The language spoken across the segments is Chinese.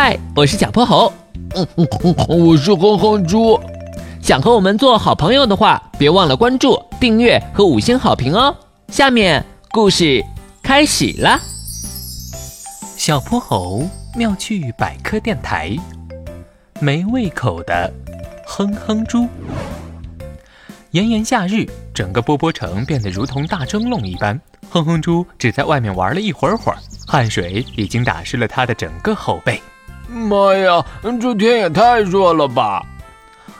嗨，我是小泼猴。嗯嗯嗯，我是哼哼猪。想和我们做好朋友的话，别忘了关注、订阅和五星好评哦。下面故事开始了。小泼猴妙趣百科电台，没胃口的哼哼猪。炎炎夏日，整个波波城变得如同大蒸笼一般。哼哼猪只在外面玩了一会儿会儿，汗水已经打湿了他的整个后背。妈呀，这天也太热了吧！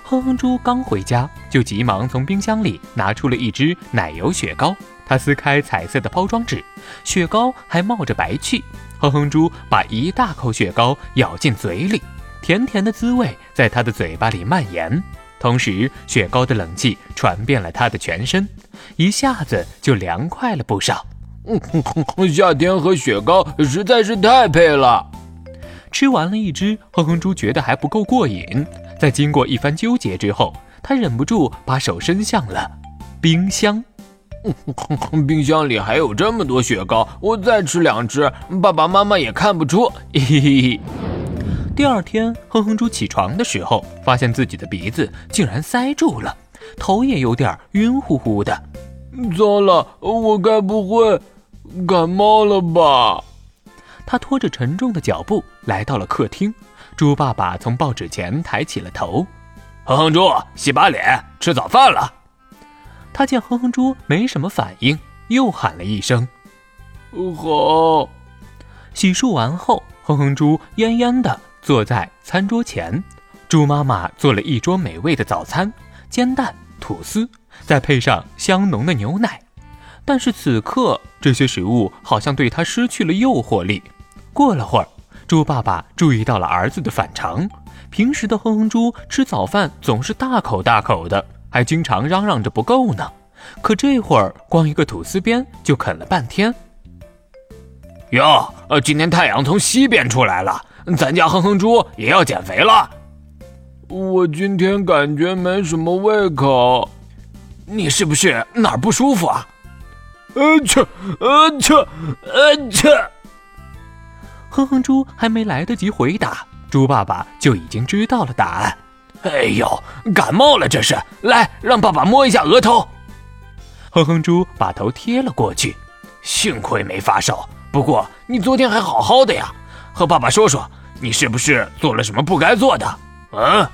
哼哼猪刚回家，就急忙从冰箱里拿出了一只奶油雪糕。他撕开彩色的包装纸，雪糕还冒着白气。哼哼猪把一大口雪糕咬进嘴里，甜甜的滋味在他的嘴巴里蔓延，同时雪糕的冷气传遍了他的全身，一下子就凉快了不少。嗯，夏天和雪糕实在是太配了。吃完了一只，哼哼猪觉得还不够过瘾。在经过一番纠结之后，他忍不住把手伸向了冰箱。冰箱里还有这么多雪糕，我再吃两只，爸爸妈妈也看不出。嘿嘿嘿。第二天，哼哼猪起床的时候，发现自己的鼻子竟然塞住了，头也有点晕乎乎的。糟了，我该不会感冒了吧？他拖着沉重的脚步来到了客厅，猪爸爸从报纸前抬起了头：“哼哼猪，洗把脸，吃早饭了。”他见哼哼猪没什么反应，又喊了一声：“好。”洗漱完后，哼哼猪恹恹地坐在餐桌前，猪妈妈做了一桌美味的早餐：煎蛋、吐司，再配上香浓的牛奶。但是此刻，这些食物好像对他失去了诱惑力。过了会儿，猪爸爸注意到了儿子的反常。平时的哼哼猪吃早饭总是大口大口的，还经常嚷嚷着不够呢。可这会儿光一个吐司边就啃了半天。哟，呃，今天太阳从西边出来了，咱家哼哼猪也要减肥了。我今天感觉没什么胃口，你是不是哪儿不舒服啊？呃切，呃切，呃切。哼哼猪还没来得及回答，猪爸爸就已经知道了答案。哎呦，感冒了这是！来，让爸爸摸一下额头。哼哼猪把头贴了过去，幸亏没发烧。不过你昨天还好好的呀，和爸爸说说，你是不是做了什么不该做的？嗯。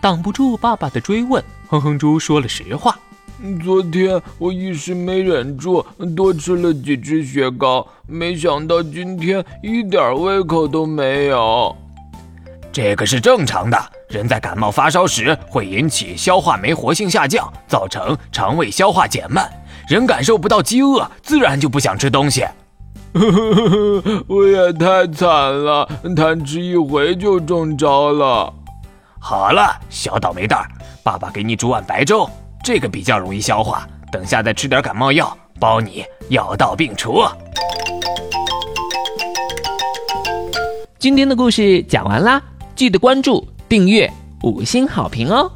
挡不住爸爸的追问，哼哼猪说了实话。昨天我一时没忍住，多吃了几只雪糕，没想到今天一点胃口都没有。这个是正常的，人在感冒发烧时会引起消化酶活性下降，造成肠胃消化减慢，人感受不到饥饿，自然就不想吃东西。我也太惨了，贪吃一回就中招了。好了，小倒霉蛋儿，爸爸给你煮碗白粥。这个比较容易消化，等下再吃点感冒药，包你药到病除。今天的故事讲完啦，记得关注、订阅、五星好评哦。